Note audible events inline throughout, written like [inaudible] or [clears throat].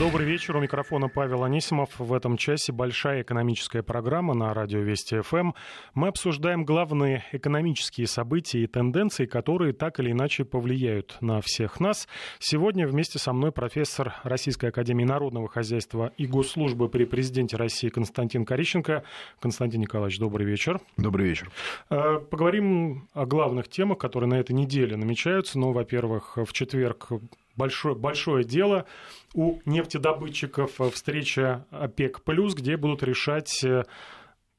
Добрый вечер. У микрофона Павел Анисимов. В этом часе большая экономическая программа на радио Вести ФМ. Мы обсуждаем главные экономические события и тенденции, которые так или иначе повлияют на всех нас. Сегодня вместе со мной профессор Российской Академии Народного Хозяйства и Госслужбы при Президенте России Константин Корищенко. Константин Николаевич, добрый вечер. Добрый вечер. Э, поговорим о главных темах, которые на этой неделе намечаются. Ну, во-первых, в четверг большое, большое дело у нефтедобытчиков встреча ОПЕК+, где будут решать э,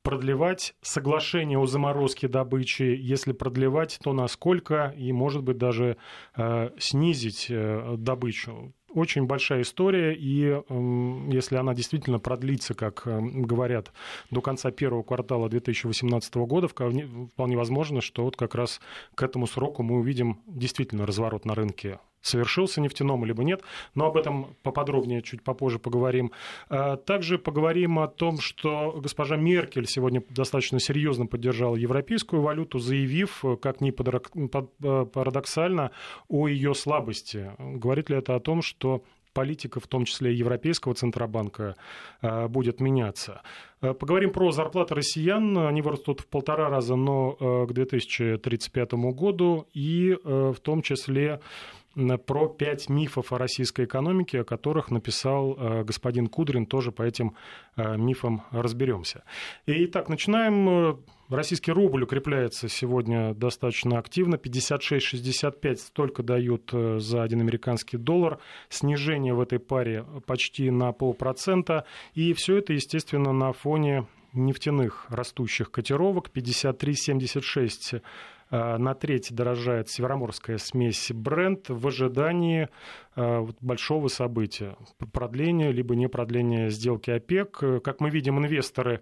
продлевать соглашение о заморозке добычи, если продлевать, то насколько, и, может быть, даже э, снизить э, добычу. Очень большая история, и э, если она действительно продлится, как э, говорят, до конца первого квартала 2018 года, вполне, вполне возможно, что вот как раз к этому сроку мы увидим действительно разворот на рынке совершился нефтяном либо нет, но об этом поподробнее чуть попозже поговорим. А, также поговорим о том, что госпожа Меркель сегодня достаточно серьезно поддержала европейскую валюту, заявив, как ни парадоксально, о ее слабости. Говорит ли это о том, что политика, в том числе Европейского Центробанка, а, будет меняться. Поговорим про зарплаты россиян. Они вырастут в полтора раза, но к 2035 году. И в том числе про пять мифов о российской экономике, о которых написал э, господин Кудрин. Тоже по этим э, мифам разберемся. Итак, начинаем. Российский рубль укрепляется сегодня достаточно активно. 56-65 столько дают э, за один американский доллар. Снижение в этой паре почти на полпроцента. И все это, естественно, на фоне нефтяных растущих котировок. 53-76 Э, на треть дорожает североморская смесь бренд в ожидании э, большого события. Продления либо не продления сделки ОПЕК. Как мы видим, инвесторы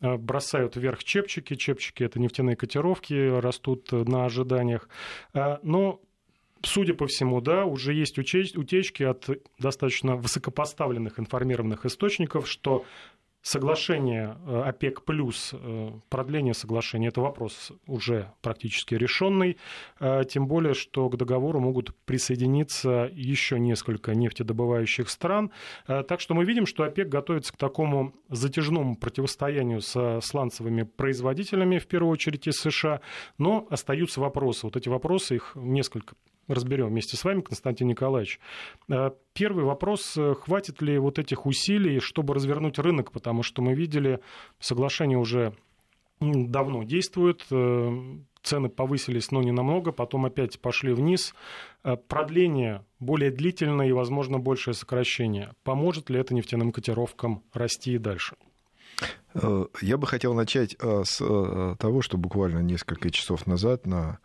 э, бросают вверх чепчики. Чепчики – это нефтяные котировки, растут на ожиданиях. Но Судя по всему, да, уже есть утечки от достаточно высокопоставленных информированных источников, что Соглашение э, ОПЕК плюс, э, продление соглашения, это вопрос уже практически решенный, э, тем более, что к договору могут присоединиться еще несколько нефтедобывающих стран. Так что мы видим, что ОПЕК готовится к такому затяжному противостоянию со сланцевыми производителями, в первую очередь из США, но остаются вопросы. Вот эти вопросы, их несколько разберем вместе с вами, Константин Николаевич. Э, первый вопрос, э, хватит ли вот этих усилий, чтобы развернуть рынок, потому что мы видели, соглашение уже давно действует, э, цены повысились, но не намного, потом опять пошли вниз. Продление более длительное и, возможно, большее сокращение. Поможет ли это нефтяным котировкам расти и дальше? Я бы хотел начать с того, что буквально несколько часов назад на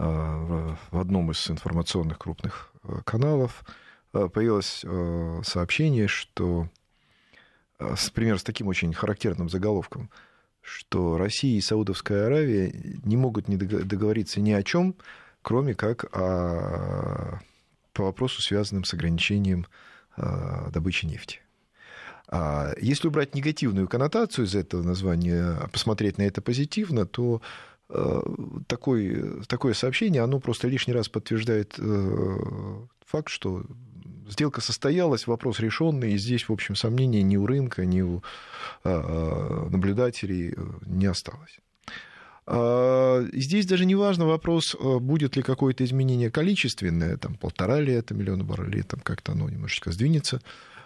в одном из информационных крупных э, каналов э, появилось сообщение, что, например, с таким очень характерным заголовком, что Россия и Саудовская Аравия не могут не договориться ни о чем, кроме как о, по вопросу, связанным с ограничением добычи нефти. А если убрать негативную коннотацию из этого названия, посмотреть на это позитивно, то Э, такой, такое сообщение, оно просто лишний раз подтверждает э, факт, что сделка состоялась, вопрос решенный, и здесь, в общем, сомнений ни у рынка, ни у э, наблюдателей не осталось. А, здесь даже не важно вопрос, будет ли какое-то изменение количественное, там полтора ли это миллиона баррелей, там как-то оно немножечко сдвинется,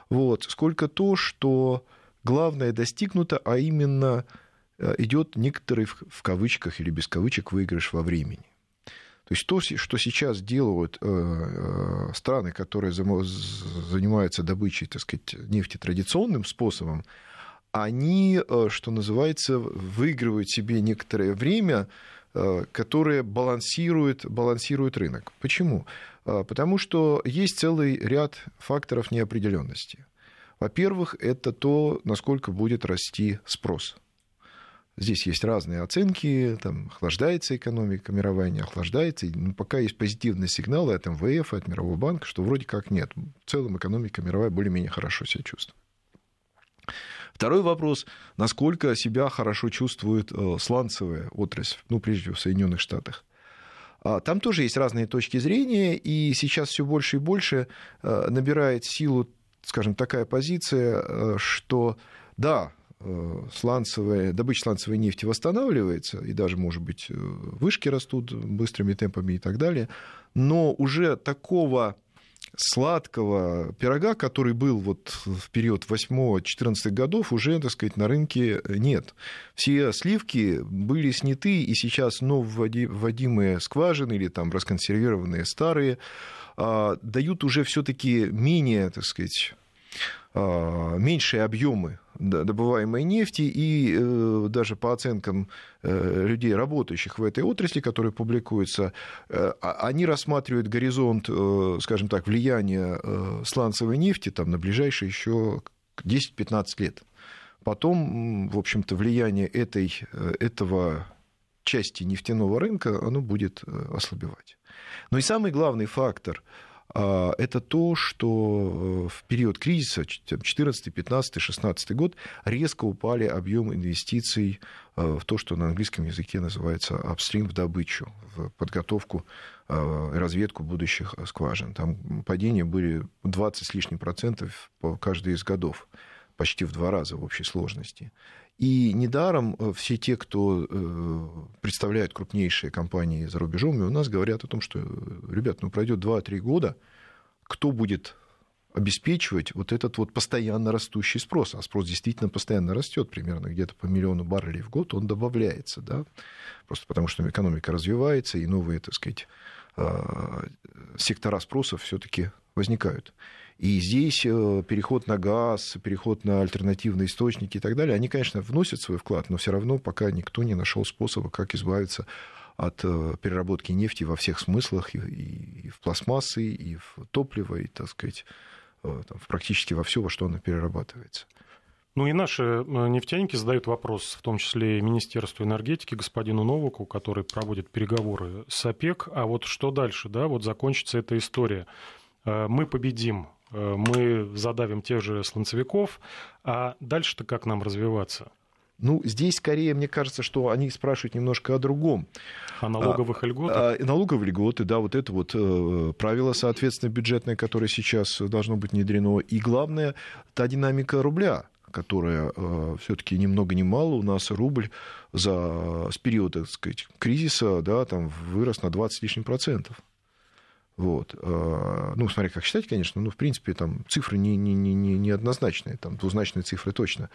вот, сколько то, что главное достигнуто, а именно Э, идет некоторый, в кавычках или без кавычек, выигрыш во времени. То есть то, что сейчас делают э, э, страны, которые занимаются добычей, так сказать, нефти традиционным способом, они, что называется, выигрывают себе некоторое время, которое балансирует, балансирует рынок. Почему? Потому что есть целый ряд факторов неопределенности. Во-первых, это то, насколько будет расти спрос. Здесь есть разные оценки, там охлаждается экономика мировая, не охлаждается. Но пока есть позитивные сигналы от МВФ, от Мирового банка, что вроде как нет. В целом экономика мировая более-менее хорошо себя чувствует. Второй вопрос, насколько себя хорошо чувствует э, сланцевая отрасль, ну, прежде всего, в Соединенных Штатах. А, там тоже есть разные точки зрения, и сейчас все больше и больше э, набирает силу скажем, такая позиция, что да, сланцевая, добыча сланцевой нефти восстанавливается, и даже, может быть, вышки растут быстрыми темпами и так далее, но уже такого сладкого пирога, который был вот в период 8-14 годов, уже, так сказать, на рынке нет. Все сливки были сняты, и сейчас вводимые скважины или там расконсервированные старые а, дают уже все-таки менее, так сказать, меньшие объемы добываемой нефти, и э, даже по оценкам э, людей, работающих в этой отрасли, которые публикуются, э, а, они рассматривают горизонт, скажем так, влияния сланцевой нефти там, на ближайшие еще 10-15 лет. Потом, в общем-то, влияние этой, этого части нефтяного рынка, оно будет ослабевать. Но и самый главный фактор – а, это то, что э, в период кризиса 2014, 15, 16 год резко упали объемы инвестиций э, в то, что на английском языке называется апстрим в добычу, в подготовку э, разведку будущих скважин. Там падения были 20 с лишним процентов по каждый из годов, почти в два раза в общей сложности. И недаром э, все те, кто э, представляет крупнейшие компании за рубежом, у нас говорят о том, что, ребят, ну пройдет 2-3 года, кто будет обеспечивать вот этот вот постоянно растущий спрос. А спрос действительно постоянно растет, примерно где-то по миллиону баррелей в год он добавляется, да, просто потому что экономика развивается, и новые, так сказать, а, сектора спроса все-таки возникают. И здесь э, переход на газ, переход на альтернативные источники и так далее, они, конечно, вносят свой вклад, но все равно пока никто не нашел способа, как избавиться от э, переработки нефти во всех смыслах, и, в пластмассы, и в топливо, и, так сказать, э, там, практически во все, во что оно перерабатывается. Ну и наши нефтяники задают вопрос, в том числе и Министерству энергетики, господину Новаку, который проводит переговоры с ОПЕК. А вот что дальше, да, вот закончится эта история. Мы победим мы задавим тех же слонцевиков, а дальше-то как нам развиваться? Ну, здесь скорее, мне кажется, что они спрашивают немножко о другом. О налоговых а, льготах? А, налоговые льготы, да, вот это вот э, правило, соответственно, бюджетное, которое сейчас должно быть внедрено. И главное, та динамика рубля, которая э, все-таки ни много ни мало у нас рубль за с периода, так сказать, кризиса, да, там вырос на 20 с лишним процентов. Вот. А, ну, смотря как считать, конечно, но, в принципе, там цифры не, не, не, не однозначные, там двузначные цифры точно.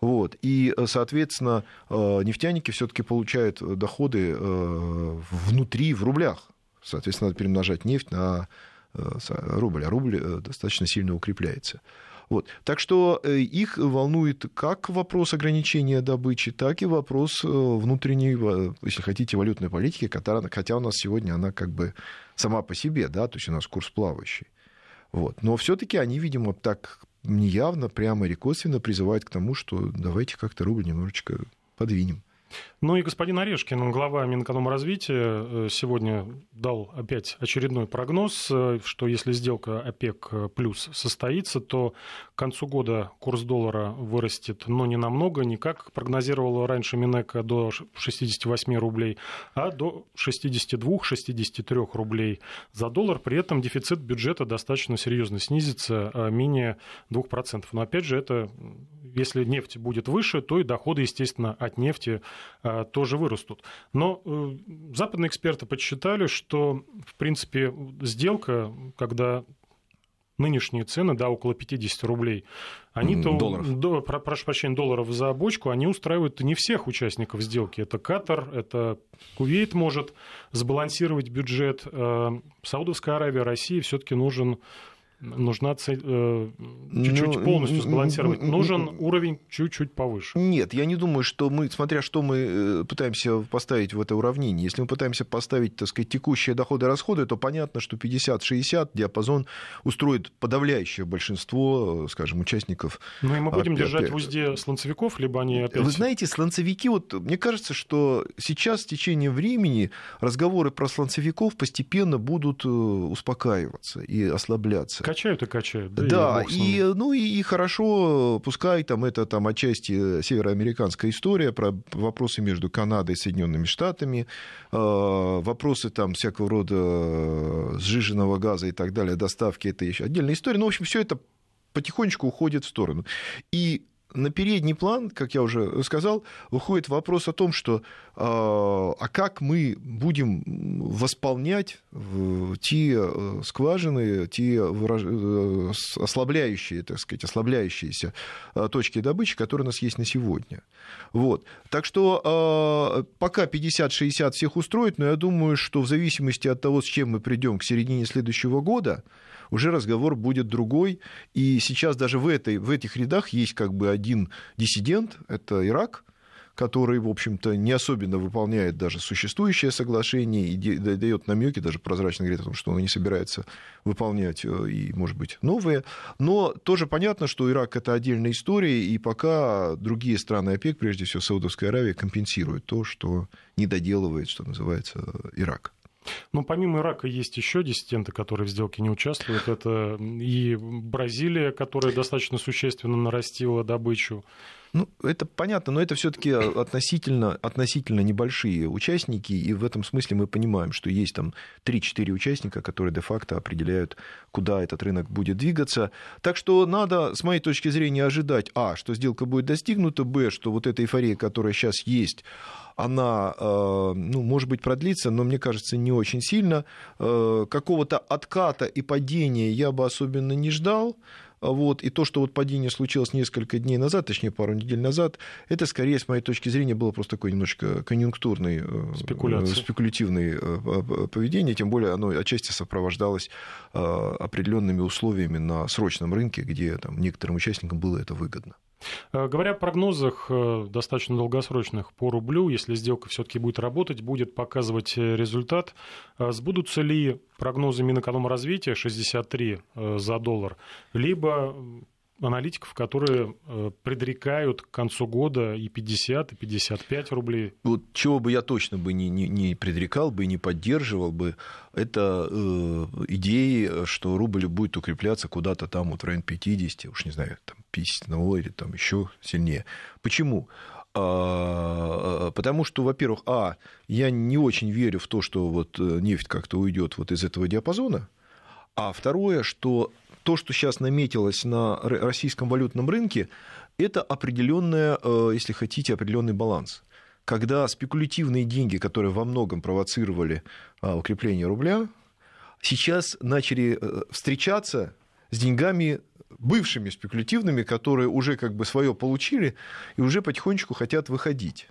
Вот. И, соответственно, а, нефтяники все-таки получают доходы а, внутри, в рублях. Соответственно, надо перемножать нефть на рубль, а рубль э, достаточно сильно укрепляется. Вот. Так что э, их волнует как вопрос ограничения добычи, так и вопрос э, внутренней, если хотите, валютной политики, которая, хотя у нас сегодня она как бы сама по себе, да, то есть у нас курс плавающий. Вот. Но все-таки они, видимо, так неявно, прямо или косвенно призывают к тому, что давайте как-то рубль немножечко подвинем. Ну и господин Орешкин, глава Минэкономразвития, э, сегодня дал опять очередной прогноз, э, что если сделка ОПЕК плюс состоится, то к концу года курс доллара вырастет, но не намного, не как прогнозировала раньше Минэка до 68 рублей, а до 62-63 рублей за доллар. При этом дефицит бюджета достаточно серьезно снизится, а менее 2%. Но опять же, это если нефть будет выше, то и доходы, естественно, от нефти а, тоже вырастут. Но э, западные эксперты подсчитали, что, в принципе, сделка, когда нынешние цены, да, около 50 рублей, они-то, долларов. До, прошу прощения, долларов за бочку, они устраивают не всех участников сделки. Это Катар, это Кувейт может сбалансировать бюджет. Э, Саудовская Аравия, Россия все-таки нужен нужна цель, э, чуть-чуть ну, полностью сбалансировать. Нужен уровень чуть-чуть повыше. Нет, я не думаю, что мы, смотря что мы э, пытаемся поставить в это уравнение, если мы пытаемся поставить, так сказать, текущие доходы и расходы, то понятно, что 50-60 диапазон устроит подавляющее большинство, э, скажем, участников. Ну и мы будем опять, держать в узде слонцевиков, либо они опять... Вы знаете, слонцевики, вот мне кажется, что сейчас в течение времени разговоры про слонцевиков постепенно будут успокаиваться и ослабляться. Качают и качают. Да, да и, ну и, и хорошо, пускай там это там отчасти североамериканская история про вопросы между Канадой и Соединенными Штатами, э, вопросы там всякого рода сжиженного газа и так далее, доставки, это еще отдельная история. Ну, в общем, все это потихонечку уходит в сторону. И на передний план, как я уже сказал, выходит вопрос о том, что а, а как мы будем восполнять те э, скважины, те э, ослабляющие, так сказать, ослабляющиеся э, точки добычи, которые у нас есть на сегодня. Вот. Так что а, пока 50-60 всех устроит, но я думаю, что в зависимости от того, с чем мы придем к середине следующего года, уже разговор будет другой. И сейчас даже в, этой, в этих рядах есть как бы один диссидент, это Ирак, который, в общем-то, не особенно выполняет даже существующее соглашение и дает намеки, даже прозрачно говорит о том, что он не собирается выполнять э, и, может быть, новые. Но тоже понятно, что Ирак это отдельная история, и пока другие страны ОПЕК, прежде всего Саудовская Аравия, компенсируют то, что не доделывает, что называется, Ирак. Ну, помимо Ирака есть еще диссиденты, которые в сделке не участвуют. Это и Бразилия, которая достаточно существенно нарастила добычу. Ну, это понятно, но это все-таки относительно, относительно небольшие участники, и в этом смысле мы понимаем, что есть там 3-4 участника, которые де-факто определяют, куда этот рынок будет двигаться. Так что надо, с моей точки зрения, ожидать, а, что сделка будет достигнута, б, что вот эта эйфория, которая сейчас есть, она, э, ну, может быть, продлится, но мне кажется, не очень сильно. Э, какого-то отката и падения я бы особенно не ждал. Вот, и то, что вот падение случилось несколько дней назад, точнее, пару недель назад, это скорее, с моей точки зрения, было просто такое немножечко конъюнктурное, э, спекулятивное поведение, тем более оно отчасти сопровождалось определенными условиями на срочном рынке, где там, некоторым участникам было это выгодно. Э, говоря о прогнозах э, достаточно долгосрочных по рублю, если сделка все-таки будет работать, будет показывать э, результат, сбудутся ли прогнозы Минэкономразвития 63 за доллар, либо аналитиков, которые э, предрекают к концу года и 50, и 55 рублей. Вот чего бы я точно бы не, не, не предрекал бы, не поддерживал бы, это э, идеи, что рубль будет укрепляться куда-то там вот в районе 50, уж не знаю, там 51 или там еще сильнее. Почему? А, потому что, во-первых, а, я не очень верю в то, что вот э, нефть как-то уйдет вот из этого диапазона, а второе, что то, что сейчас наметилось на российском валютном рынке, это определенная, э, если хотите, определенный баланс. Когда спекулятивные деньги, которые во многом провоцировали а, укрепление рубля, сейчас начали э, встречаться с деньгами бывшими спекулятивными, которые уже как бы свое получили и уже потихонечку хотят выходить.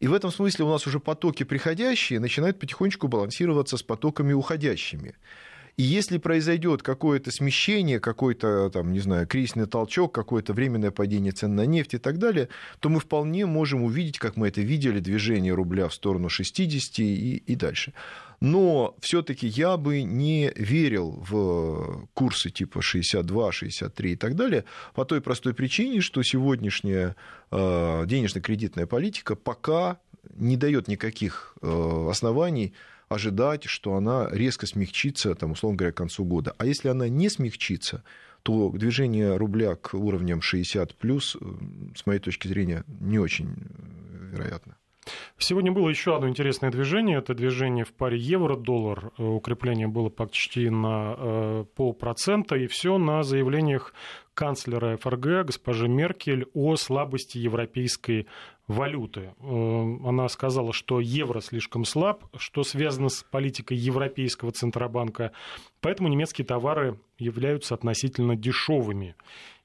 И в этом смысле у нас уже потоки приходящие начинают потихонечку балансироваться с потоками уходящими. И если произойдет какое-то смещение, какой-то, там, не знаю, кризисный толчок, какое-то временное падение цен на нефть и так далее, то мы вполне можем увидеть, как мы это видели, движение рубля в сторону 60 и, и дальше. Но все-таки я бы не верил в курсы типа 62, 63 и так далее по той простой причине, что сегодняшняя э, денежно-кредитная политика пока не дает никаких э, оснований ожидать, что она резко смягчится, там, условно говоря, к концу года. А если она не смягчится, то движение рубля к уровням 60 плюс, э, с моей точки зрения, не очень э, вероятно. Сегодня было еще одно интересное движение. Это движение в паре евро-доллар. Э, укрепление было почти на полпроцента. И все на заявлениях канцлера ФРГ госпожи Меркель о слабости европейской валюты. Э, она сказала, что евро слишком слаб, что связано с политикой Европейского Центробанка, поэтому немецкие товары являются относительно дешевыми.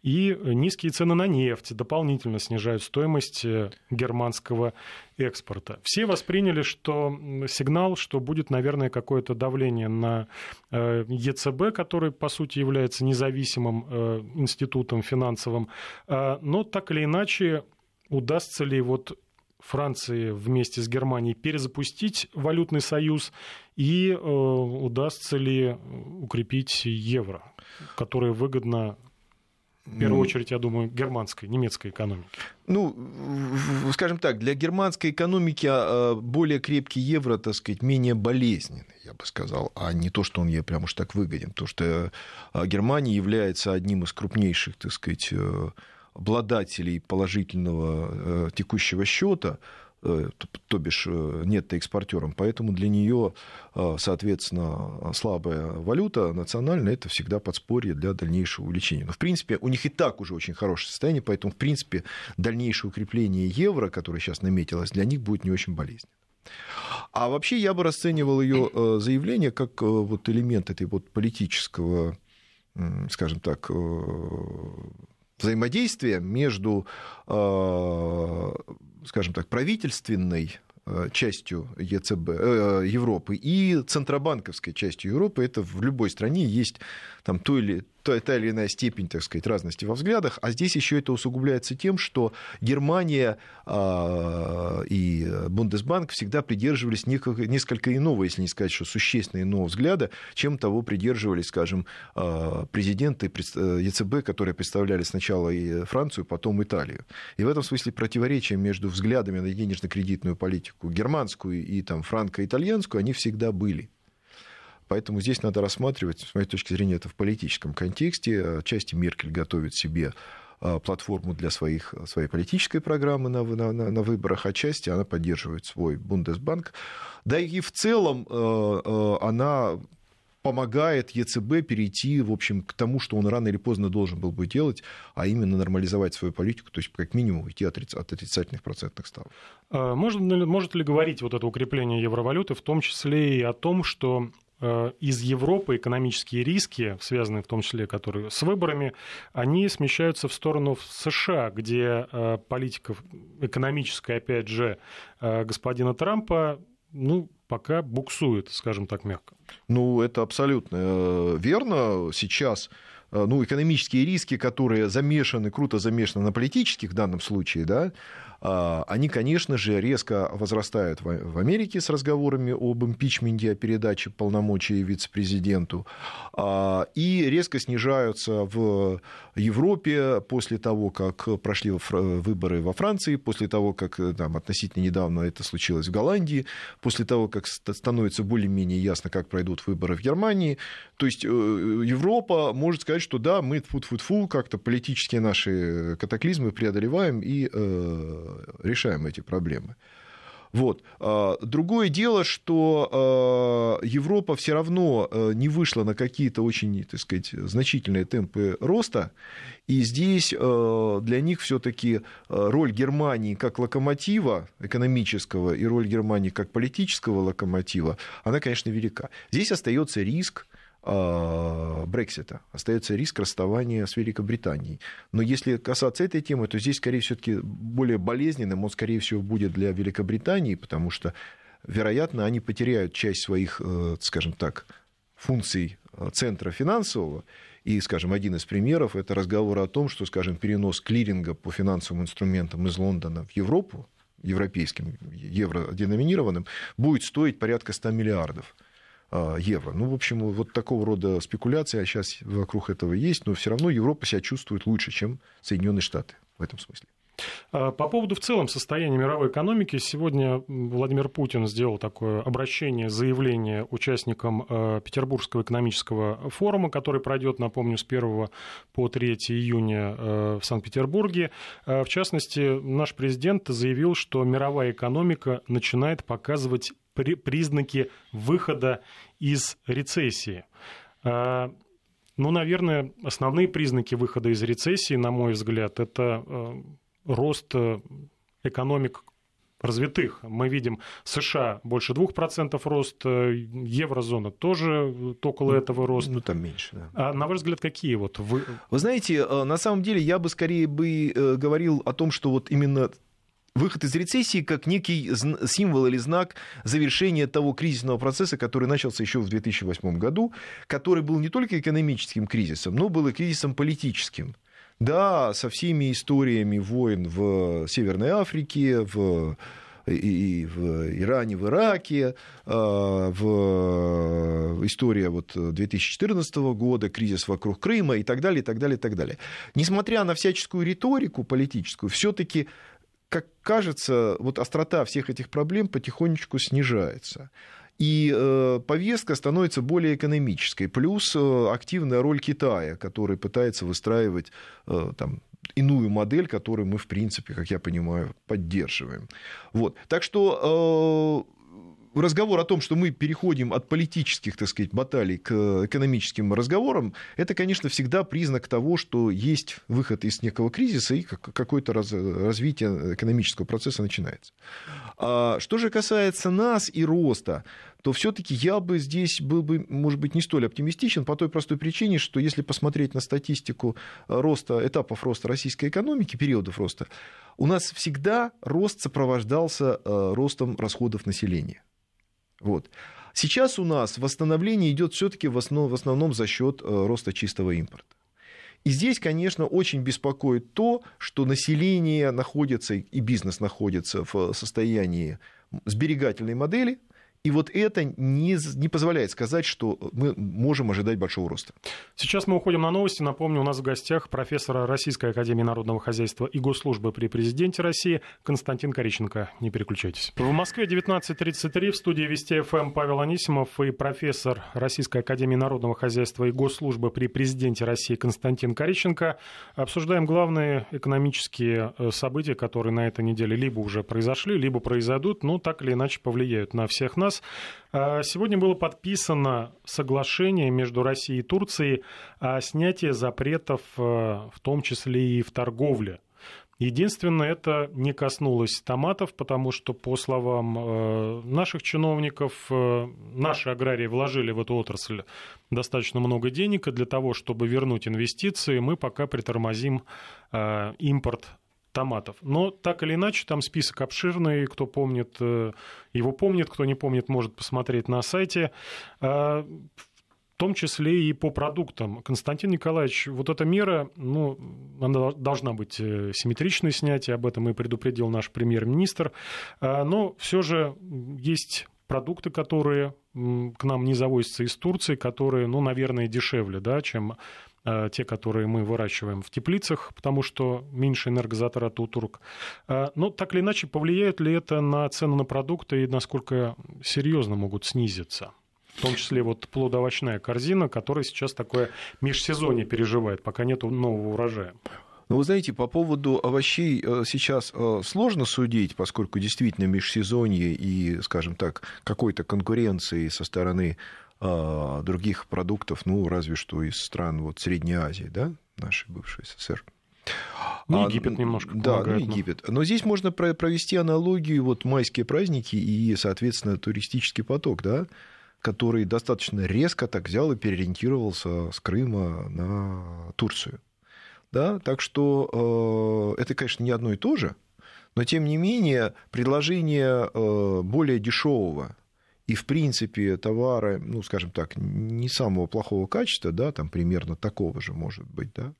И низкие цены на нефть дополнительно снижают стоимость э, германского экспорта. Все восприняли что сигнал, что будет, наверное, какое-то давление на э, ЕЦБ, который, по сути, является независимым институтом финансовым. Но так или иначе, удастся ли вот Франции вместе с Германией перезапустить валютный союз и э, удастся ли укрепить евро, которое выгодно в первую ну, очередь, я думаю, германской, немецкой экономике. Ну, скажем так, для германской экономики а, более крепкий евро, так сказать, менее болезненный, я бы сказал, а не то, что он ей прям уж так выгоден. Потому что а, Германия является одним из крупнейших, так сказать, э, обладателей положительного э, текущего счета, Э, то бишь э, нет-экспортером, поэтому для нее, э, соответственно, слабая валюта национальная, это всегда подспорье для дальнейшего увеличения. Но, в принципе, у них и так уже очень хорошее состояние, поэтому, в принципе, дальнейшее укрепление евро, которое сейчас наметилось, для них будет не очень болезненно. А вообще я бы расценивал ее заявление как вот элемент этой вот политического, скажем так, взаимодействия между скажем так, правительственной э, частью ЕЦБ, э, Европы и центробанковской частью Европы. Это в любой стране есть там то или та, та или иная степень, так сказать, разности во взглядах, а здесь еще это усугубляется тем, что Германия э, и Бундесбанк всегда придерживались несколько, несколько иного, если не сказать, что существенно иного взгляда, чем того придерживались, скажем, э, президенты ЕЦБ, которые представляли сначала и Францию, потом Италию. И в этом смысле противоречия между взглядами на денежно-кредитную политику германскую и там, франко-итальянскую, они всегда были. Поэтому здесь надо рассматривать, с моей точки зрения, это в политическом контексте. Части Меркель готовит себе а, платформу для своих, своей политической программы на, на, на выборах, а части она поддерживает свой Бундесбанк. Да и в целом э, э, она помогает ЕЦБ перейти, в общем, к тому, что он рано или поздно должен был бы делать, а именно нормализовать свою политику, то есть как минимум уйти от отрицательных процентных ставок. А может, может ли говорить вот это укрепление евровалюты в том числе и о том, что из Европы экономические риски, связанные в том числе которые с выборами, они смещаются в сторону США, где э, политика экономическая, опять же, э, господина Трампа, ну, пока буксует, скажем так мягко. Ну, это абсолютно верно. Сейчас ну, экономические риски, которые замешаны, круто замешаны на политических в данном случае, да, а, они, конечно же, резко возрастают в Америке с разговорами об импичменте, о передаче полномочий вице-президенту, а, и резко снижаются в Европе после того, как прошли выборы во Франции, после того, как там, относительно недавно это случилось в Голландии, после того, как становится более-менее ясно, как пройдут выборы в Германии. То есть э, Европа может сказать, что да, мы фу-фу-фу, как-то политические наши катаклизмы преодолеваем и э, решаем эти проблемы. Вот. А, другое дело, что а, Европа все равно а, не вышла на какие-то очень, так сказать, значительные темпы роста, и здесь для них все-таки роль Германии как локомотива экономического и роль Германии как политического локомотива, она, конечно, велика. Здесь остается риск Брексита. Остается риск расставания с Великобританией. Но если касаться этой темы, то здесь, скорее все-таки более болезненным он, скорее всего, будет для Великобритании, потому что, вероятно, они потеряют часть своих, э, скажем так, функций э, центра финансового. И, скажем, один из примеров – это разговор о том, что, скажем, перенос клиринга по финансовым инструментам из Лондона в Европу, европейским, евроденоминированным, будет стоить порядка 100 миллиардов – а, евро. Ну, в общем, вот такого рода спекуляции а сейчас вокруг этого есть, но все равно Европа себя чувствует лучше, чем Соединенные Штаты в этом смысле. А, по поводу в целом состояния мировой экономики, сегодня Владимир Путин сделал такое обращение, заявление участникам Петербургского экономического форума, который пройдет, напомню, с 1 по 3 июня в Санкт-Петербурге. В частности, наш президент заявил, что мировая экономика начинает показывать признаки выхода из рецессии. А, ну, наверное, основные признаки выхода из рецессии, на мой взгляд, это э, рост э, экономик развитых. Мы видим США больше 2% рост, э, еврозона тоже около ну, этого роста. Ну, там меньше, да. А на ваш взгляд, какие вот вы... Вы знаете, на самом деле я бы скорее бы говорил о том, что вот именно выход из рецессии как некий символ или знак завершения того кризисного процесса, который начался еще в 2008 году, который был не только экономическим кризисом, но был и кризисом политическим. Да, со всеми историями войн в Северной Африке, в и в Иране, в Ираке, а, в история вот 2014 года, кризис вокруг Крыма и так далее, и так далее, и так далее. Несмотря на всяческую риторику политическую, все-таки как кажется, вот острота всех этих проблем потихонечку снижается. И э, повестка становится более экономической. Плюс э, активная роль Китая, который пытается выстраивать э, там, иную модель, которую мы, в принципе, как я понимаю, поддерживаем. Вот. Так что разговор о том, что мы переходим от политических, так сказать, баталий к экономическим разговорам, это, конечно, всегда признак того, что есть выход из некого кризиса и какое-то развитие экономического процесса начинается. А что же касается нас и роста, то все-таки я бы здесь был бы, может быть, не столь оптимистичен по той простой причине, что если посмотреть на статистику роста, этапов роста российской экономики, периодов роста, у нас всегда рост сопровождался э, ростом расходов населения. Вот. Сейчас у нас восстановление идет все-таки в, основ, в основном за счет э, роста чистого импорта. И здесь, конечно, очень беспокоит то, что население находится и бизнес находится в состоянии сберегательной модели, и вот это не, не позволяет сказать, что мы можем ожидать большого роста. Сейчас мы уходим на новости. Напомню, у нас в гостях профессор Российской Академии Народного Хозяйства и Госслужбы при Президенте России Константин Кориченко. Не переключайтесь. В Москве 19.33 в студии Вести ФМ Павел Анисимов и профессор Российской Академии Народного Хозяйства и Госслужбы при Президенте России Константин Кориченко. Обсуждаем главные экономические э, события, которые на этой неделе либо уже произошли, либо произойдут, но так или иначе повлияют на всех нас нас. А, сегодня было подписано соглашение между Россией и Турцией о снятии запретов, э, в том числе и в торговле. Единственное, это не коснулось томатов, потому что, по словам э, наших чиновников, наши аграрии вложили в эту отрасль достаточно много денег, и для того, чтобы вернуть инвестиции, мы пока притормозим импорт томатов. Но так или иначе, там список обширный, кто помнит, э, его помнит, кто не помнит, может посмотреть на сайте. А, в том числе и по продуктам. Константин Николаевич, вот эта мера, ну, она должна быть э, симметричной снятие, об этом и предупредил наш премьер-министр. Но все же есть продукты, которые к нам не завозятся из Турции, которые, ну, наверное, дешевле, да, чем Э, те, которые мы выращиваем в теплицах, потому что меньше энергозатрат у турок. Э, но так или иначе, повлияет ли это на цены на продукты и насколько серьезно могут снизиться? В том числе вот плодоовощная корзина, которая сейчас такое межсезонье переживает, пока нет нового урожая. Ну, вы знаете, по поводу овощей э, сейчас сложно судить, поскольку действительно межсезонье и, скажем так, какой-то конкуренции со стороны других продуктов, ну, разве что из стран вот, Средней Азии, да, нашей бывшей СССР. Ну, а, Египет немножко Да, ну, Египет. Но здесь можно провести аналогию, вот майские праздники и, соответственно, туристический поток, да, который достаточно резко так взял и переориентировался с Крыма на Турцию. Да, так что э, это, конечно, не одно и то же, но тем не менее предложение э, более дешевого и, в принципе, товары, ну, скажем так, не самого плохого качества, да, там примерно такого же может быть, да,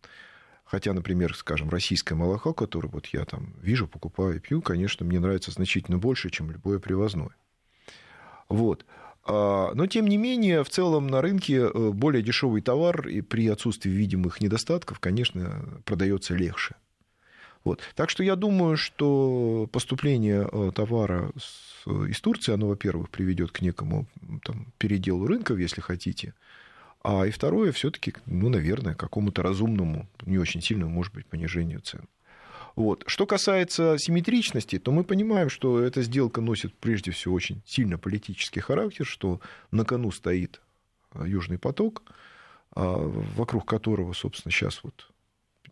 Хотя, например, скажем, российское молоко, которое вот я там вижу, покупаю и пью, конечно, мне нравится значительно больше, чем любое привозное. Вот. А, но, тем не менее, в целом на рынке э, более дешевый товар и при отсутствии видимых недостатков, конечно, продается легче. Вот. Так что я думаю, что поступление э, товара из Турции, оно, во-первых, приведет к некому там, переделу рынков, если хотите, а и второе, все-таки, ну, наверное, какому-то разумному, не очень сильному, может быть, понижению цен. Вот. Что касается симметричности, то мы понимаем, что эта сделка носит прежде всего очень сильно политический характер, что на кону стоит э, Южный поток, а, вокруг которого, собственно, сейчас вот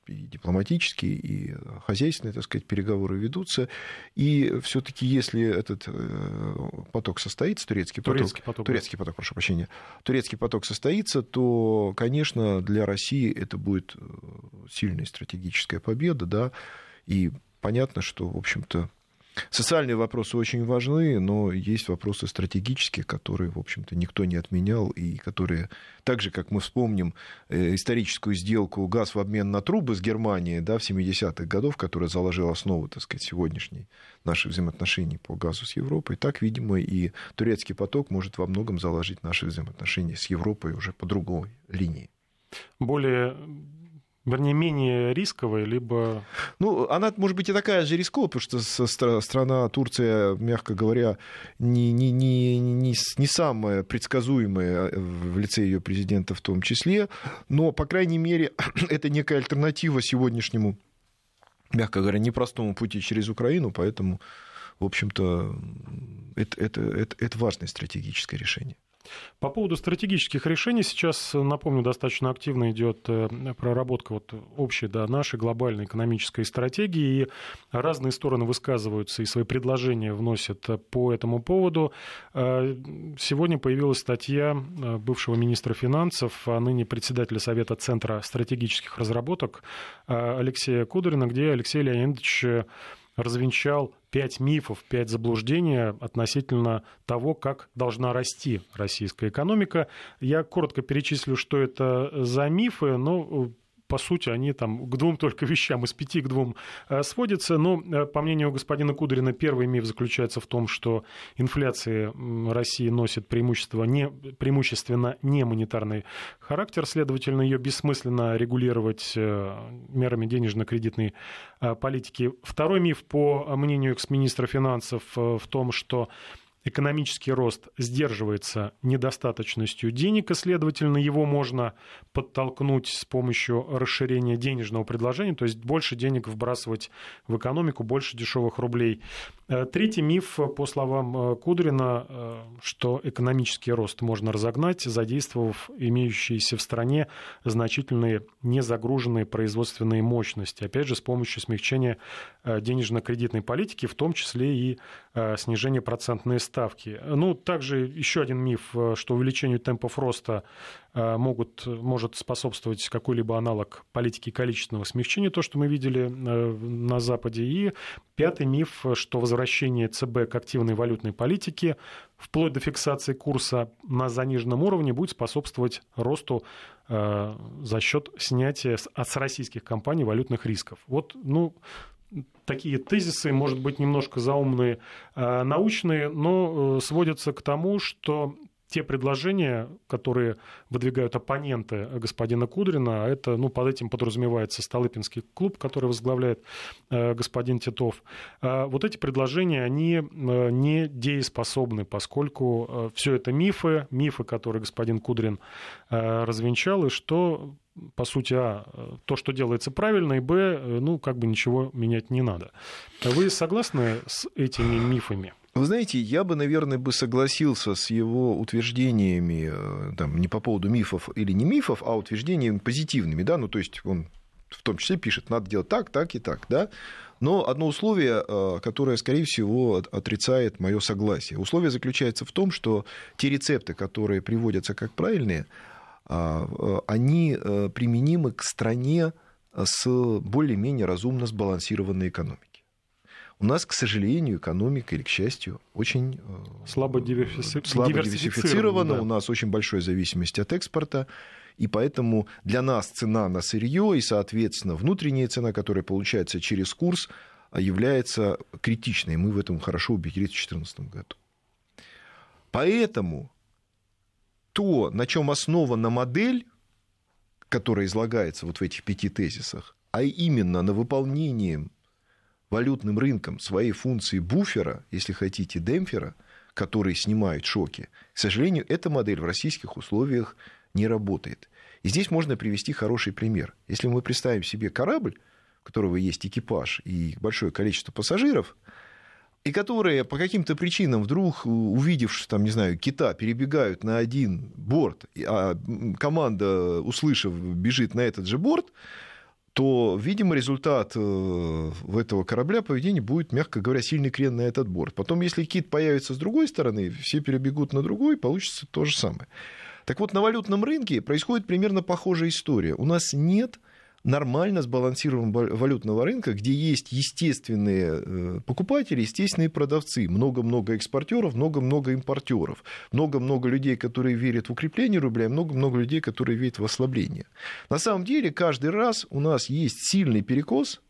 и дипломатические, и хозяйственные, так сказать, переговоры ведутся. И все-таки, если этот э, поток состоится, турецкий поток, турецкий поток, турецкий поток, прошу прощения, турецкий поток состоится, то, конечно, для России это будет э, сильная стратегическая победа, да, и понятно, что, в общем-то, Социальные вопросы очень важны, но есть вопросы стратегические, которые, в общем-то, никто не отменял, и которые, так же, как мы вспомним э, историческую сделку газ в обмен на трубы с Германией да, в 70-х годов, которая заложила основу, так сказать, сегодняшней наших взаимоотношений по газу с Европой, так, видимо, и турецкий поток может во многом заложить наши взаимоотношения с Европой уже по другой линии. Более вернее, менее рисковая, либо... Ну, она может быть и такая же рисковая, потому что страна Турция, мягко говоря, не, не, не, не, не самая предсказуемая э, в лице ее президента в том числе, но, по крайней мере, [clears throat] это некая альтернатива сегодняшнему мягко говоря, непростому пути через Украину, поэтому, в общем-то, это, это, это, это важное стратегическое решение. По поводу стратегических решений сейчас, напомню, достаточно активно идет э, проработка вот общей да, нашей глобальной экономической стратегии, и разные стороны высказываются и свои предложения вносят по этому поводу. Э, сегодня появилась статья э, бывшего министра финансов, а ныне председателя Совета Центра стратегических разработок Алексея Кудрина, где Алексей Леонидович развенчал пять мифов, пять заблуждений относительно того, как должна расти российская экономика. Я коротко перечислю, что это за мифы, но по сути, они там к двум только вещам, из пяти к двум э, сводятся. Но, э, по мнению господина Кудрина, первый миф заключается в том, что инфляция России носит преимущество не, преимущественно не монетарный характер, следовательно, ее бессмысленно регулировать э, мерами денежно-кредитной политики. Второй миф, по мнению экс-министра финансов, в том, что экономический рост сдерживается недостаточностью денег, и, следовательно, его можно подтолкнуть с помощью расширения денежного предложения, то есть больше денег вбрасывать в экономику, больше дешевых рублей. Э, третий миф, по словам э, Кудрина, э, что экономический рост можно разогнать, задействовав имеющиеся в стране значительные незагруженные производственные мощности, опять же, с помощью смягчения денежно-кредитной политики, в том числе и снижения процентной ставки. Ну, также еще один миф, что увеличению темпов роста могут, может способствовать какой-либо аналог политики количественного смягчения, то, что мы видели на Западе. И пятый миф, что возвращение ЦБ к активной валютной политике вплоть до фиксации курса на заниженном уровне будет способствовать росту э, за счет снятия с, российских компаний валютных рисков. Вот, ну, такие тезисы, может быть, немножко заумные, э, научные, но э, сводятся к тому, что те предложения, которые выдвигают оппоненты господина Кудрина, а это, ну, под этим подразумевается Столыпинский клуб, который возглавляет э, господин Титов. Вот эти предложения, они не дееспособны, поскольку все это мифы, мифы, которые господин Кудрин развенчал, и что по сути, а, то, что делается правильно, и б, э, ну, как бы ничего менять не надо. Вы согласны с этими мифами? Вы знаете, я бы, наверное, бы согласился с его утверждениями, э, там, не по поводу мифов или не мифов, а утверждениями позитивными, да, ну, то есть он в том числе пишет, надо делать так, так и так, да, но одно условие, э, которое, скорее всего, отрицает мое согласие. Условие заключается в том, что те рецепты, которые приводятся как правильные, они применимы к стране с более-менее разумно сбалансированной экономикой. У нас, к сожалению, экономика, или к счастью, очень э, слабо, диверсифи... слабо диверсифицирована. Да. У нас очень большая зависимость от экспорта. И поэтому для нас цена на сырье и, соответственно, внутренняя цена, которая получается через курс, а, является критичной. Мы в этом хорошо убедились в 2014 году. Поэтому то, на чем основана модель, которая излагается вот в этих пяти тезисах, а именно на выполнении валютным рынком своей функции буфера, если хотите, демпфера, который снимает шоки, к сожалению, эта модель в российских условиях не работает. И здесь можно привести хороший пример. Если мы представим себе корабль, у которого есть экипаж и большое количество пассажиров, и которые по каким-то причинам вдруг, увидев, там, не знаю, кита, перебегают на один борт, а команда, услышав, бежит на этот же борт, то, видимо, результат э, этого корабля поведения будет, мягко говоря, сильный крен на этот борт. Потом, если кит появится с другой стороны, все перебегут на другой, получится то же самое. Так вот, на валютном рынке происходит примерно похожая история. У нас нет нормально сбалансированного валютного рынка, где есть естественные э, покупатели, естественные продавцы, много-много экспортеров, много-много импортеров, много-много людей, которые верят в укрепление рубля, много-много людей, которые верят в ослабление. На самом деле, каждый раз у нас есть сильный перекос,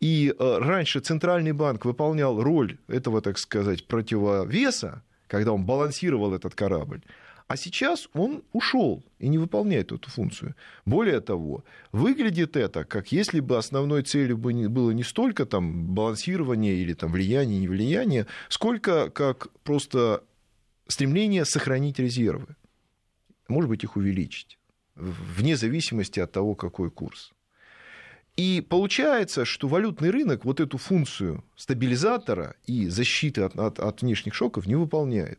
и э, раньше Центральный банк выполнял роль этого, так сказать, противовеса, когда он балансировал этот корабль. А сейчас он ушел и не выполняет эту функцию. Более того, выглядит это, как если бы основной целью было не столько там, балансирование или там, влияние, не влияние, сколько как просто стремление сохранить резервы. Может быть, их увеличить, вне зависимости от того, какой курс. И получается, что валютный рынок вот эту функцию стабилизатора и защиты от, от, от внешних шоков не выполняет.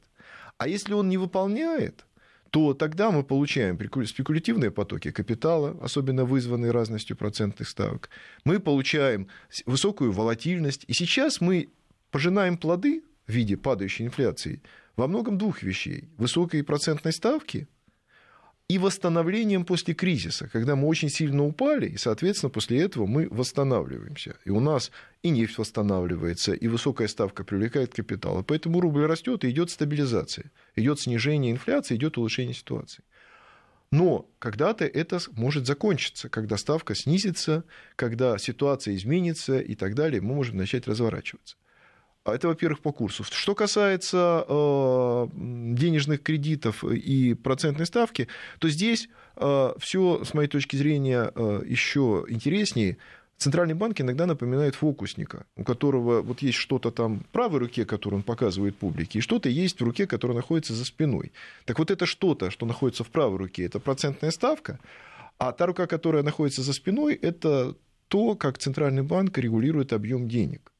А если он не выполняет, то тогда мы получаем спекулятивные потоки капитала, особенно вызванные разностью процентных ставок. Мы получаем высокую волатильность. И сейчас мы пожинаем плоды в виде падающей инфляции во многом двух вещей. Высокой процентной ставки – и восстановлением после кризиса, когда мы очень сильно упали, и, соответственно, после этого мы восстанавливаемся. И у нас и нефть восстанавливается, и высокая ставка привлекает капитал. И поэтому рубль растет, и идет стабилизация, идет снижение инфляции, идет улучшение ситуации. Но когда-то это может закончиться, когда ставка снизится, когда ситуация изменится и так далее, мы можем начать разворачиваться. А это, во-первых, по курсу. Что касается э, денежных кредитов и процентной ставки, то здесь э, все, с моей точки зрения, э, еще интереснее. Центральный банк иногда напоминает фокусника, у которого вот есть что-то там в правой руке, которое он показывает публике, и что-то есть в руке, которое находится за спиной. Так вот это что-то, что находится в правой руке, это процентная ставка, а та рука, которая находится за спиной, это то, как Центральный банк регулирует объем денег.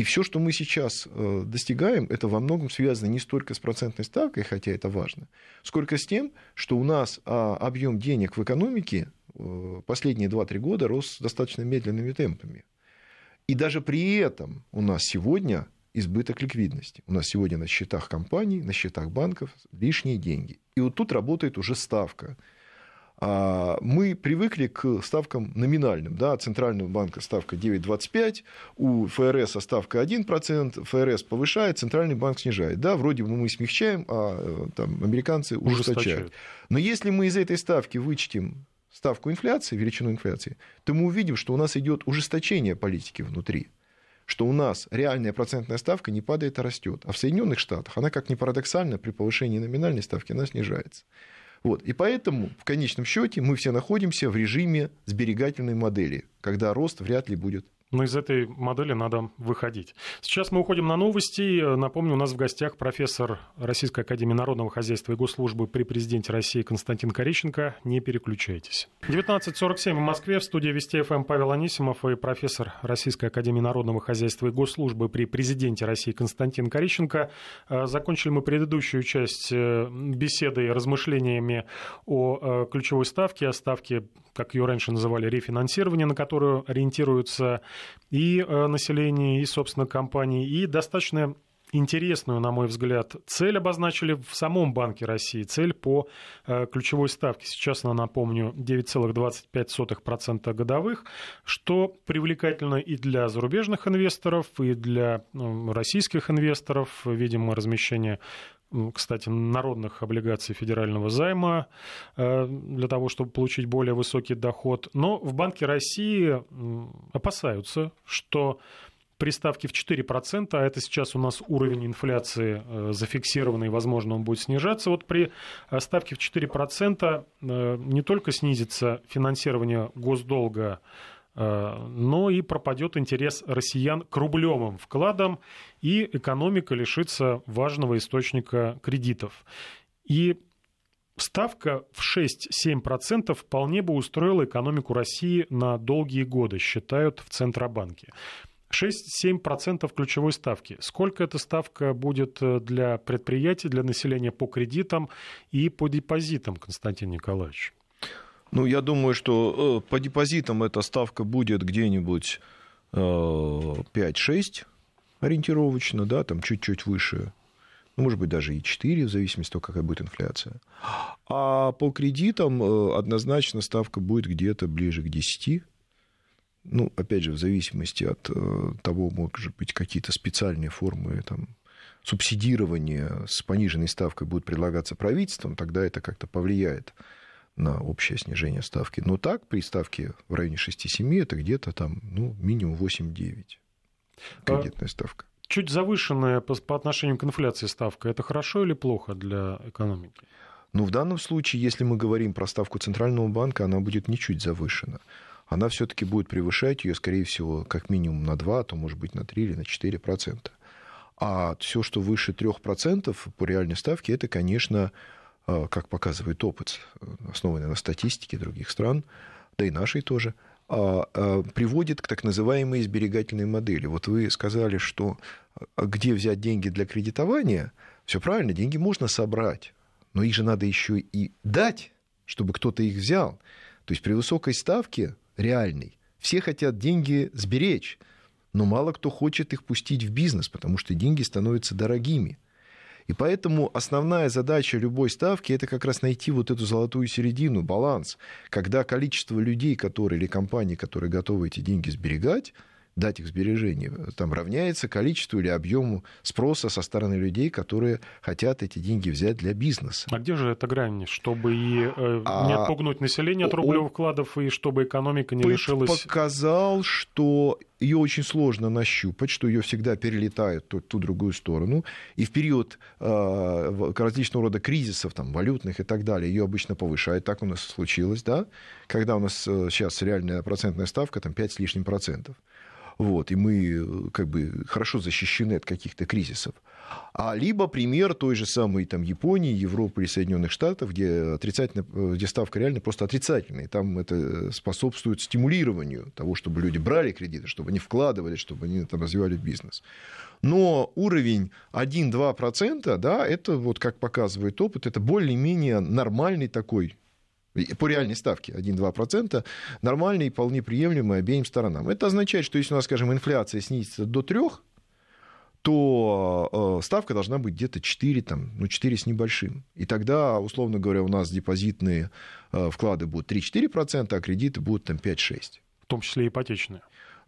И все, что мы сейчас э, достигаем, это во многом связано не столько с процентной ставкой, хотя это важно, сколько с тем, что у нас а, объем денег в экономике э, последние 2-3 года рос достаточно медленными темпами. И даже при этом у нас сегодня избыток ликвидности. У нас сегодня на счетах компаний, на счетах банков лишние деньги. И вот тут работает уже ставка – мы привыкли к ставкам номинальным. Да, Центрального банка ставка 9,25, у ФРС ставка 1%, ФРС повышает, Центральный банк снижает. Да, вроде бы мы смягчаем, а э, там, американцы ужесточают. Но если мы из этой ставки вычтем ставку инфляции, величину инфляции, то мы увидим, что у нас идет ужесточение политики внутри что у нас реальная процентная ставка не падает, а растет. А в Соединенных Штатах она, как ни парадоксально, при повышении номинальной ставки она снижается. Вот. И поэтому в конечном счете мы все находимся в режиме сберегательной модели, когда рост вряд ли будет но из этой модели надо выходить. Сейчас мы уходим на новости. Напомню, у нас в гостях профессор Российской Академии Народного Хозяйства и Госслужбы при президенте России Константин Корещенко. Не переключайтесь. 19.47 в Москве. В студии Вести ФМ Павел Анисимов и профессор Российской Академии Народного Хозяйства и Госслужбы при президенте России Константин Корещенко. Э, закончили мы предыдущую часть э, беседы размышлениями о э, ключевой ставке, о ставке как ее раньше называли, рефинансирование, на которое ориентируются и э, население, и, собственно, компании, и достаточно интересную, на мой взгляд, цель обозначили в самом Банке России. Цель по э, ключевой ставке. Сейчас она, напомню, 9,25% годовых, что привлекательно и для зарубежных инвесторов, и для ну, российских инвесторов. Видимо, размещение кстати, народных облигаций федерального займа э, для того, чтобы получить более высокий доход. Но в Банке России опасаются, что при ставке в 4%, а это сейчас у нас уровень инфляции э, зафиксированный, возможно, он будет снижаться, вот при э, ставке в 4% не только снизится финансирование госдолга но и пропадет интерес россиян к рублевым вкладам, и экономика лишится важного источника кредитов. И ставка в 6-7% вполне бы устроила экономику России на долгие годы, считают в Центробанке. 6-7% ключевой ставки. Сколько эта ставка будет э, для предприятий, для населения по кредитам и по депозитам, Константин Николаевич? Ну, я думаю, что э, по депозитам эта ставка будет где-нибудь 5-6 э, ориентировочно, да, там чуть-чуть выше. Ну, может быть, даже и 4, в зависимости от того, какая будет инфляция. А по кредитам э, однозначно ставка будет где-то ближе к 10. Ну, опять же, в зависимости от того, может быть, какие-то специальные формы там, субсидирования с пониженной ставкой будут предлагаться правительством, тогда это как-то повлияет на общее снижение ставки. Но так, при ставке в районе 6-7, это где-то там ну, минимум 8-9 кредитная ставка. Чуть завышенная по, по отношению к инфляции ставка, это хорошо или плохо для экономики? Ну, в данном случае, если мы говорим про ставку Центрального банка, она будет не чуть завышена. Она все-таки будет превышать ее, скорее всего, как минимум на 2, а то, может быть, на 3 или на 4 процента. А все, что выше 3% по реальной ставке, это, конечно, а, как показывает опыт, основанный на статистике других стран, да и нашей тоже, а, а, приводит к так называемой сберегательной модели. Вот вы сказали, что а, где взять деньги для кредитования, все правильно, деньги можно собрать, но их же надо еще и дать, чтобы кто-то их взял. То есть при высокой ставке реальной все хотят деньги сберечь, но мало кто хочет их пустить в бизнес, потому что деньги становятся дорогими. И поэтому основная задача любой ставки – это как раз найти вот эту золотую середину, баланс, когда количество людей, которые, или компаний, которые готовы эти деньги сберегать, дать их сбережения, там равняется количеству или объему спроса со стороны людей, которые хотят эти деньги взять для бизнеса. А где же эта грань, чтобы и э, а... не отпугнуть население от рублевых вкладов, и чтобы экономика не лишилась... показал, что ее очень сложно нащупать, что ее всегда перелетают ту, ту другую сторону. И в период э, различного рода кризисов, там, валютных и так далее, ее обычно повышают. Так у нас случилось, да? Когда у нас э, сейчас реальная процентная ставка там, 5 с лишним процентов. Вот, и мы э, как бы хорошо защищены от каких-то кризисов. А либо пример той же самой там, Японии, Европы или Соединенных Штатов, где, отрицательно, э, где ставка реально просто отрицательная. И там это способствует стимулированию того, чтобы люди брали кредиты, чтобы они вкладывали, чтобы они там, развивали бизнес. Но уровень 1-2%, да, это вот как показывает опыт, это более-менее нормальный такой по реальной ставке 1-2%, нормальный и вполне приемлемый обеим сторонам. Это означает, что если у нас, скажем, инфляция снизится до 3, то э, ставка должна быть где-то 4, там, ну, 4 с небольшим. И тогда, условно говоря, у нас депозитные э, вклады будут 3-4%, а кредиты будут там 5-6. В том числе ипотечные.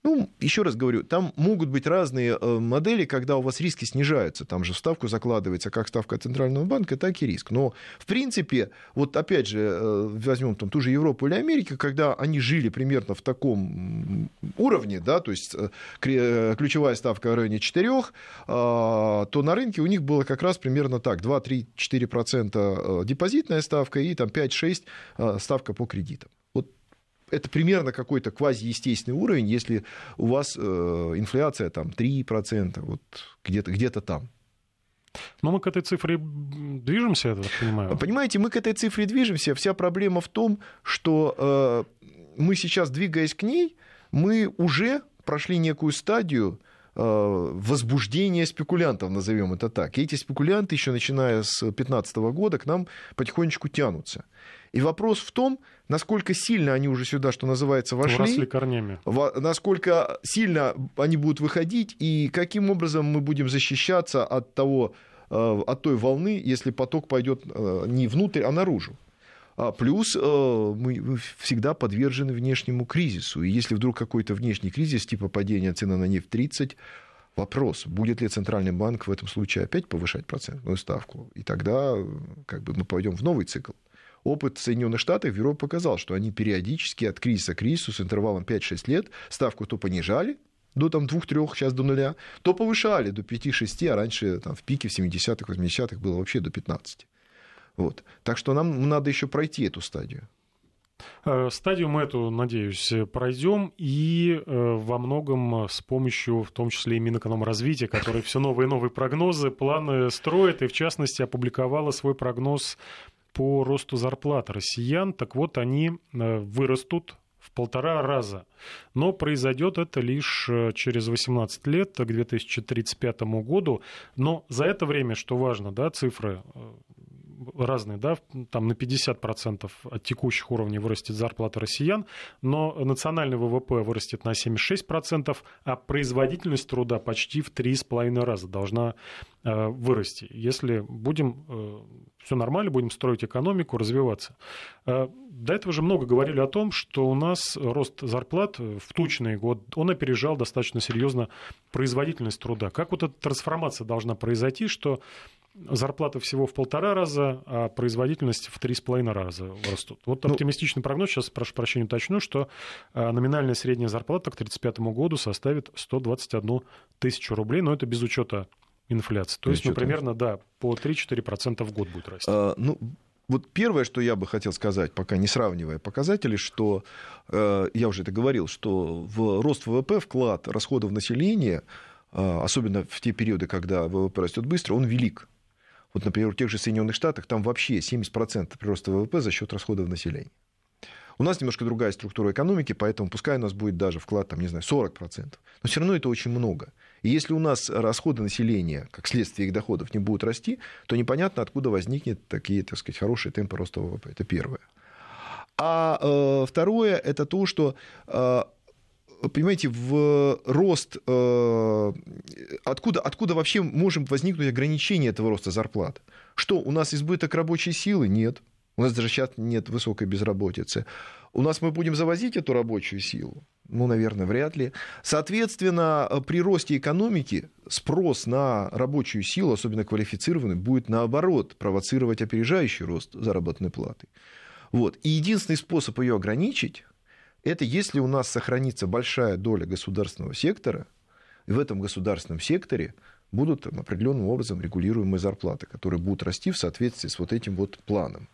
Ну, еще раз говорю, там могут быть разные э, модели, когда у вас риски снижаются. Там же ставку закладывается как ставка Центрального банка, так и риск. Но, в принципе, вот опять же, э, возьмем там ту же Европу или Америку, когда они жили примерно в таком уровне, да, то есть э, ключевая ставка в районе 4, а, то на рынке у них было как раз примерно так, 2-3-4% депозитная ставка и там 5-6 ставка по кредитам это примерно какой-то квазиестественный уровень, если у вас э, инфляция там 3%, вот где-то где там. Но мы к этой цифре движемся, я так понимаю. Понимаете, мы к этой цифре движемся. Вся проблема в том, что э, мы сейчас, двигаясь к ней, мы уже прошли некую стадию э, возбуждения спекулянтов, назовем это так. И эти спекулянты, еще начиная с 2015 года, к нам потихонечку тянутся. И вопрос в том, насколько сильно они уже сюда, что называется, вошли. Вросли корнями. Насколько сильно они будут выходить, и каким образом мы будем защищаться от того, э, от той волны, если поток пойдет э, не внутрь, а наружу. А плюс э, мы всегда подвержены внешнему кризису. И если вдруг какой-то внешний кризис, типа падения цены на нефть 30, вопрос, будет ли Центральный банк в этом случае опять повышать процентную ставку. И тогда как бы, мы пойдем в новый цикл опыт Соединенных Штатов, Европы показал, что они периодически от кризиса к кризису с интервалом 5-6 лет ставку то понижали, до там, 2-3, сейчас до нуля, то повышали до 5-6, а раньше там, в пике в 70-х, 80-х было вообще до 15. Вот. Так что нам надо еще пройти эту стадию. Э, стадию мы эту, надеюсь, пройдем и э, во многом с помощью, в том числе и Минэкономразвития, который все новые и новые прогнозы, планы строит, и в частности опубликовала свой прогноз по росту зарплат россиян, так вот они э, вырастут в полтора раза. Но произойдет это лишь э, через 18 лет, к 2035 году. Но за это время, что важно, да, цифры э, разные, да, там на 50% от текущих уровней вырастет зарплата россиян, но национальный ВВП вырастет на 76%, а производительность труда почти в 3,5 раза должна э, вырасти. Если будем э, все нормально, будем строить экономику, развиваться. Э, до этого же много говорили о том, что у нас рост зарплат в тучный год, он опережал достаточно серьезно производительность труда. Как вот эта трансформация должна произойти, что зарплата всего в полтора раза, а производительность в три с половиной раза растут. Вот ну, оптимистичный прогноз, сейчас, прошу прощения, уточню, что а, номинальная средняя зарплата к 1935 году составит 121 тысячу рублей, но это без учета инфляции. То есть, ну, примерно, да, по 3-4% в год будет расти. А, ну, вот первое, что я бы хотел сказать, пока не сравнивая показатели, что э, я уже это говорил, что в рост ВВП вклад расходов населения, э, особенно в те периоды, когда ВВП растет быстро, он велик. Вот, например, в тех же Соединенных Штатах там вообще 70% прироста ВВП за счет расходов населения. У нас немножко другая структура экономики, поэтому пускай у нас будет даже вклад, там, не знаю, 40%. Но все равно это очень много. И если у нас расходы населения, как следствие их доходов, не будут расти, то непонятно, откуда возникнет такие, так сказать, хорошие темпы роста ВВП. Это первое. А э, второе, это то, что э, понимаете, в рост, э, откуда, откуда вообще может возникнуть ограничение этого роста зарплат? Что, у нас избыток рабочей силы? Нет. У нас даже сейчас нет высокой безработицы. У нас мы будем завозить эту рабочую силу? Ну, наверное, вряд ли. Соответственно, при росте экономики спрос на рабочую силу, особенно квалифицированную, будет наоборот провоцировать опережающий рост заработной платы. Вот. И единственный способ ее ограничить, это если у нас сохранится большая доля государственного сектора, и в этом государственном секторе будут определенным образом регулируемые зарплаты, которые будут расти в соответствии с вот этим вот планом.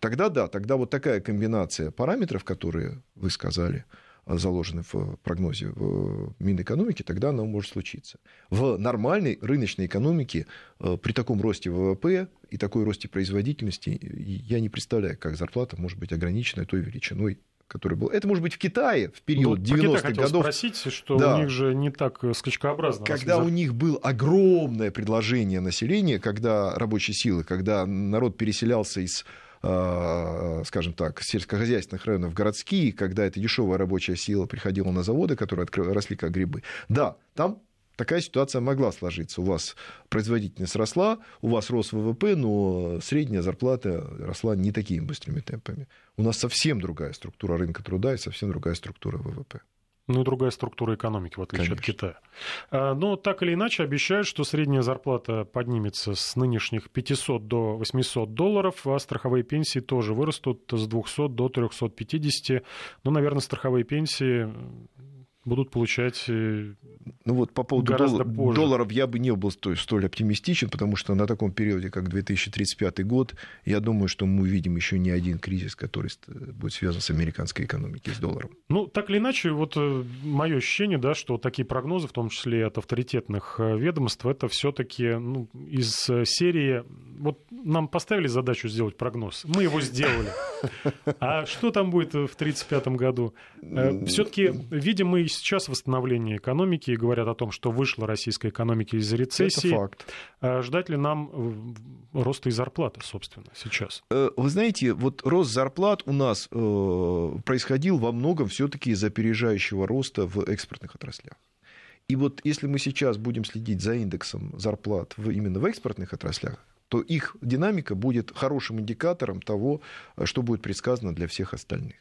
Тогда да, тогда вот такая комбинация параметров, которые вы сказали, заложены в прогнозе в Минэкономики, тогда она может случиться. В нормальной рыночной экономике э, при таком росте ВВП и такой росте производительности я не представляю, как зарплата может быть ограничена той величиной, который был. Это может быть в Китае в период ну, 90-х годов. спросить, что да. у них же не так скачкообразно. Когда у них было огромное предложение населения, когда рабочей силы, когда народ переселялся из а, скажем так, сельскохозяйственных районов в городские, когда эта дешевая рабочая сила приходила на заводы, которые росли как грибы. Да, там такая ситуация могла сложиться. У вас производительность росла, у вас рос ВВП, но средняя зарплата росла не такими быстрыми темпами. У нас совсем другая структура рынка труда и совсем другая структура ВВП. Ну и другая структура экономики, в отличие Конечно. от Китая. А, но так или иначе обещают, что средняя зарплата поднимется с нынешних 500 до 800 долларов, а страховые пенсии тоже вырастут с 200 до 350. Ну, наверное, страховые пенсии будут получать э, ну вот по поводу дол- позже. долларов я бы не был столь, столь оптимистичен, потому что на таком периоде, как 2035 год, я думаю, что мы увидим еще не один кризис, который будет связан с американской экономикой, с долларом. Ну, так или иначе, вот э, мое ощущение, да, что такие прогнозы, в том числе от авторитетных э, ведомств, это все-таки ну, из серии... Вот нам поставили задачу сделать прогноз, мы его сделали. А что там будет в 1935 году? Все-таки видим мы сейчас восстановление экономики и говорят о том, что вышла российская экономика из рецессии. Это факт. А ждать ли нам э, роста и зарплаты, собственно, сейчас? Э, вы знаете, вот рост зарплат у нас э, происходил во многом все-таки из опережающего роста в экспортных отраслях. И вот если мы сейчас будем следить за индексом зарплат в, именно в экспортных отраслях, то их динамика будет хорошим индикатором того, что будет предсказано для всех остальных.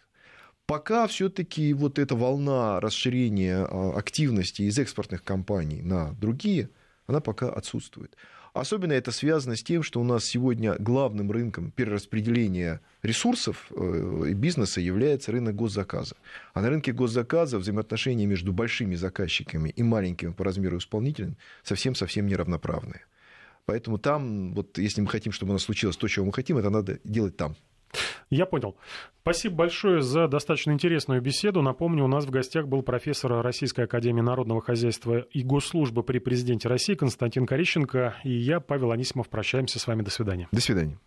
Пока все-таки вот эта волна расширения а, активности из экспортных компаний на другие, она пока отсутствует. Особенно это связано с тем, что у нас сегодня главным рынком перераспределения ресурсов э, и бизнеса является рынок госзаказа. А на рынке госзаказа взаимоотношения между большими заказчиками и маленькими по размеру исполнителями совсем-совсем неравноправные. Поэтому там, вот если мы хотим, чтобы у нас случилось то, чего мы хотим, это надо делать там. Я понял. Спасибо большое за достаточно интересную беседу. Напомню, у нас в гостях был профессор Российской Академии Народного Хозяйства и Госслужбы при Президенте России Константин Корищенко. И я, Павел Анисимов, прощаемся с вами. До свидания. До свидания.